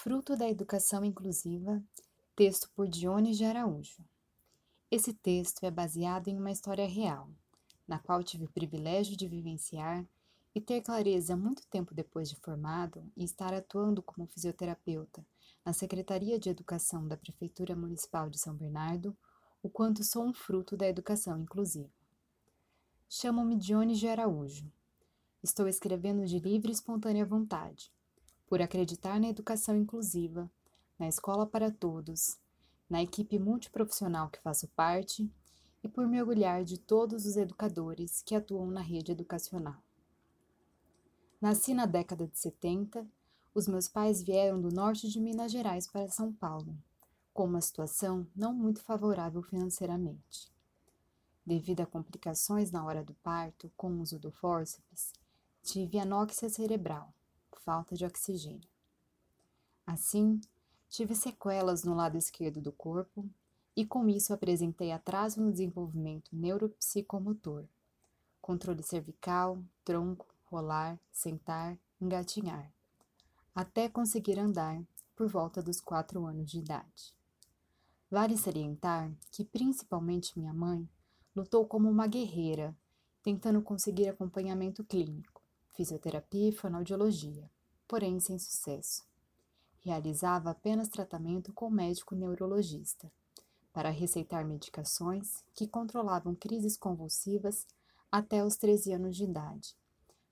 Fruto da Educação Inclusiva, texto por Dione de Araújo. Esse texto é baseado em uma história real, na qual tive o privilégio de vivenciar e ter clareza muito tempo depois de formado e estar atuando como fisioterapeuta na Secretaria de Educação da Prefeitura Municipal de São Bernardo, o quanto sou um fruto da educação inclusiva. Chamo-me Dione de Araújo. Estou escrevendo de livre e espontânea vontade, por acreditar na educação inclusiva, na escola para todos, na equipe multiprofissional que faço parte e por me orgulhar de todos os educadores que atuam na rede educacional. Nasci na década de 70, os meus pais vieram do norte de Minas Gerais para São Paulo, com uma situação não muito favorável financeiramente. Devido a complicações na hora do parto com o uso do fórceps, tive anóxia cerebral, falta de oxigênio. Assim, tive sequelas no lado esquerdo do corpo e com isso apresentei atraso no desenvolvimento neuropsicomotor, controle cervical, tronco, rolar, sentar, engatinhar, até conseguir andar por volta dos quatro anos de idade. Vale salientar que principalmente minha mãe lutou como uma guerreira, tentando conseguir acompanhamento clínico, fisioterapia e fonoaudiologia, porém sem sucesso. Realizava apenas tratamento com médico neurologista, para receitar medicações que controlavam crises convulsivas até os 13 anos de idade,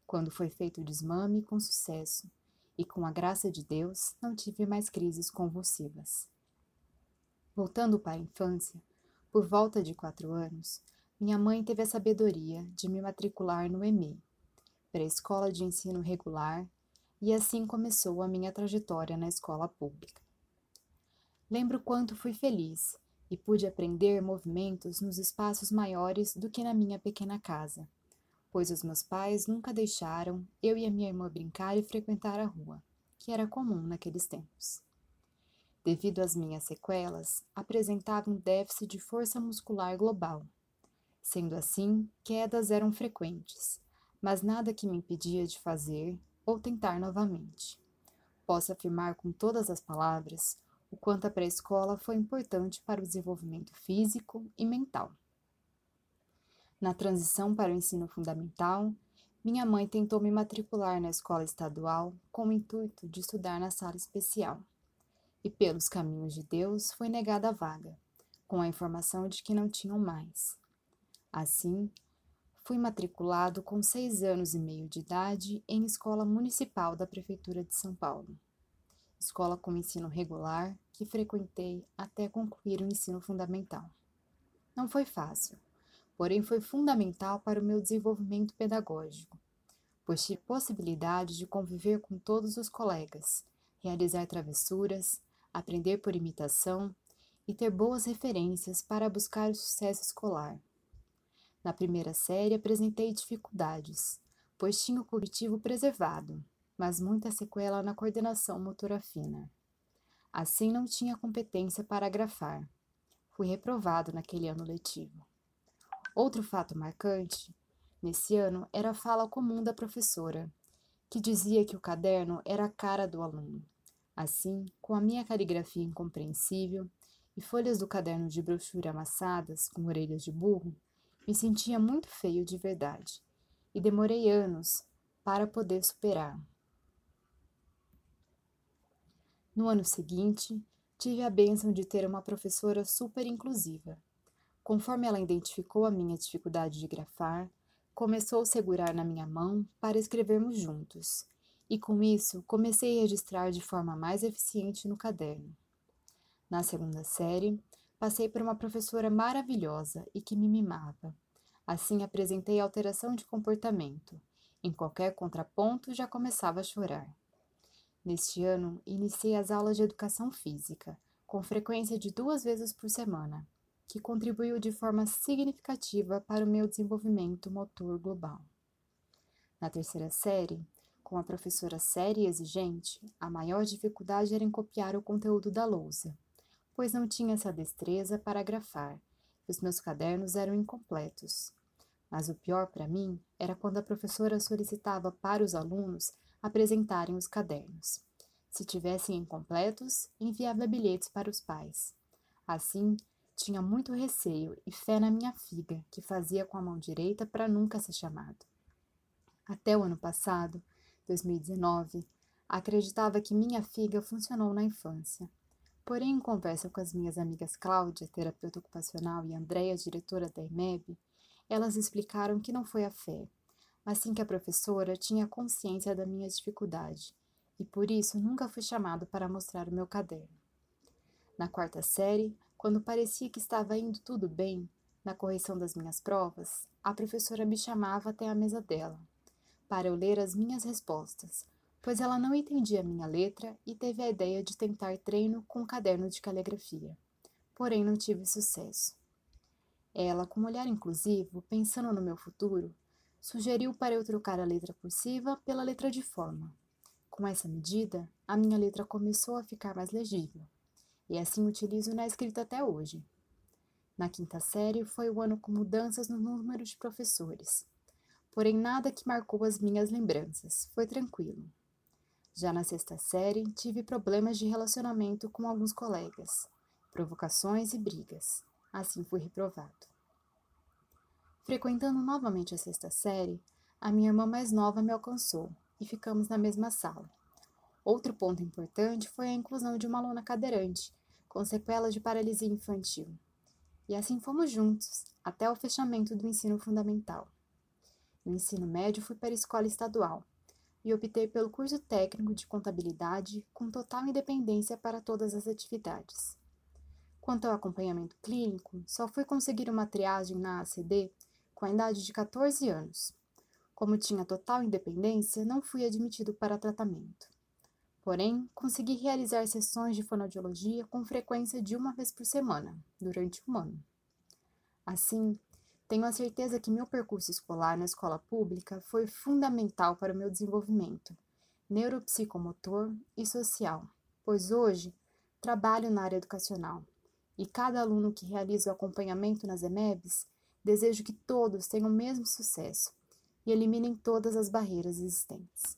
quando foi feito o desmame com sucesso, e com a graça de Deus não tive mais crises convulsivas. Voltando para a infância, por volta de quatro anos, minha mãe teve a sabedoria de me matricular no EMEI, pré-escola de ensino regular, e assim começou a minha trajetória na escola pública. Lembro quanto fui feliz e pude aprender movimentos nos espaços maiores do que na minha pequena casa, pois os meus pais nunca deixaram eu e a minha irmã brincar e frequentar a rua, que era comum naqueles tempos. Devido às minhas sequelas, apresentava um déficit de força muscular global Sendo assim, quedas eram frequentes, mas nada que me impedia de fazer ou tentar novamente. Posso afirmar com todas as palavras o quanto a pré-escola foi importante para o desenvolvimento físico e mental. Na transição para o ensino fundamental, minha mãe tentou me matricular na escola estadual com o intuito de estudar na sala especial. E pelos caminhos de Deus foi negada a vaga, com a informação de que não tinham mais. Assim, fui matriculado com seis anos e meio de idade em escola municipal da Prefeitura de São Paulo. Escola com ensino regular que frequentei até concluir o ensino fundamental. Não foi fácil, porém foi fundamental para o meu desenvolvimento pedagógico, pois tive possibilidade de conviver com todos os colegas, realizar travessuras, aprender por imitação e ter boas referências para buscar o sucesso escolar. Na primeira série apresentei dificuldades, pois tinha o cognitivo preservado, mas muita sequela na coordenação motora fina. Assim não tinha competência para grafar. Fui reprovado naquele ano letivo. Outro fato marcante nesse ano era a fala comum da professora, que dizia que o caderno era a cara do aluno. Assim, com a minha caligrafia incompreensível e folhas do caderno de brochura amassadas com orelhas de burro, me sentia muito feio de verdade e demorei anos para poder superar. No ano seguinte, tive a bênção de ter uma professora super inclusiva. Conforme ela identificou a minha dificuldade de grafar, começou a segurar na minha mão para escrevermos juntos, e com isso comecei a registrar de forma mais eficiente no caderno. Na segunda série, Passei por uma professora maravilhosa e que me mimava. Assim apresentei alteração de comportamento. Em qualquer contraponto já começava a chorar. Neste ano, iniciei as aulas de educação física, com frequência de duas vezes por semana, que contribuiu de forma significativa para o meu desenvolvimento motor global. Na terceira série, com a professora séria e exigente, a maior dificuldade era em copiar o conteúdo da lousa pois não tinha essa destreza para grafar, e os meus cadernos eram incompletos. Mas o pior para mim era quando a professora solicitava para os alunos apresentarem os cadernos, Se tivessem incompletos, enviava bilhetes para os pais. Assim, tinha muito receio e fé na minha figa, que fazia com a mão direita para nunca ser chamado. Até o ano passado, 2019, acreditava que minha figa funcionou na infância. Porém, em conversa com as minhas amigas Cláudia, terapeuta ocupacional, e Andréia, diretora da EMEB, elas explicaram que não foi a fé, mas sim que a professora tinha consciência da minha dificuldade e por isso nunca fui chamado para mostrar o meu caderno. Na quarta série, quando parecia que estava indo tudo bem, na correção das minhas provas, a professora me chamava até a mesa dela, para eu ler as minhas respostas, pois ela não entendia minha letra e teve a ideia de tentar treino com um caderno de caligrafia. Porém, não tive sucesso. Ela, com um olhar inclusivo, pensando no meu futuro, sugeriu para eu trocar a letra cursiva pela letra de forma. Com essa medida, a minha letra começou a ficar mais legível, e assim utilizo na escrita até hoje. Na quinta série foi o ano com mudanças no número de professores, porém nada que marcou as minhas lembranças, foi tranquilo. Já na sexta série, tive problemas de relacionamento com alguns colegas, provocações e brigas. Assim fui reprovado. Frequentando novamente a sexta série, a minha irmã mais nova me alcançou e ficamos na mesma sala. Outro ponto importante foi a inclusão de uma aluna cadeirante, com sequela de paralisia infantil. E assim fomos juntos, até o fechamento do ensino fundamental. No ensino médio, fui para a escola estadual e optei pelo curso técnico de contabilidade com total independência para todas as atividades. Quanto ao acompanhamento clínico, só fui conseguir uma triagem na ACD com a idade de 14 anos. Como tinha total independência, não fui admitido para tratamento. Porém, consegui realizar sessões de fonoaudiologia com frequência de uma vez por semana, durante um ano. Assim, tenho a certeza que meu percurso escolar na escola pública foi fundamental para o meu desenvolvimento neuropsicomotor e social, pois hoje trabalho na área educacional e cada aluno que realiza o acompanhamento nas EMEBs, desejo que todos tenham o mesmo sucesso e eliminem todas as barreiras existentes.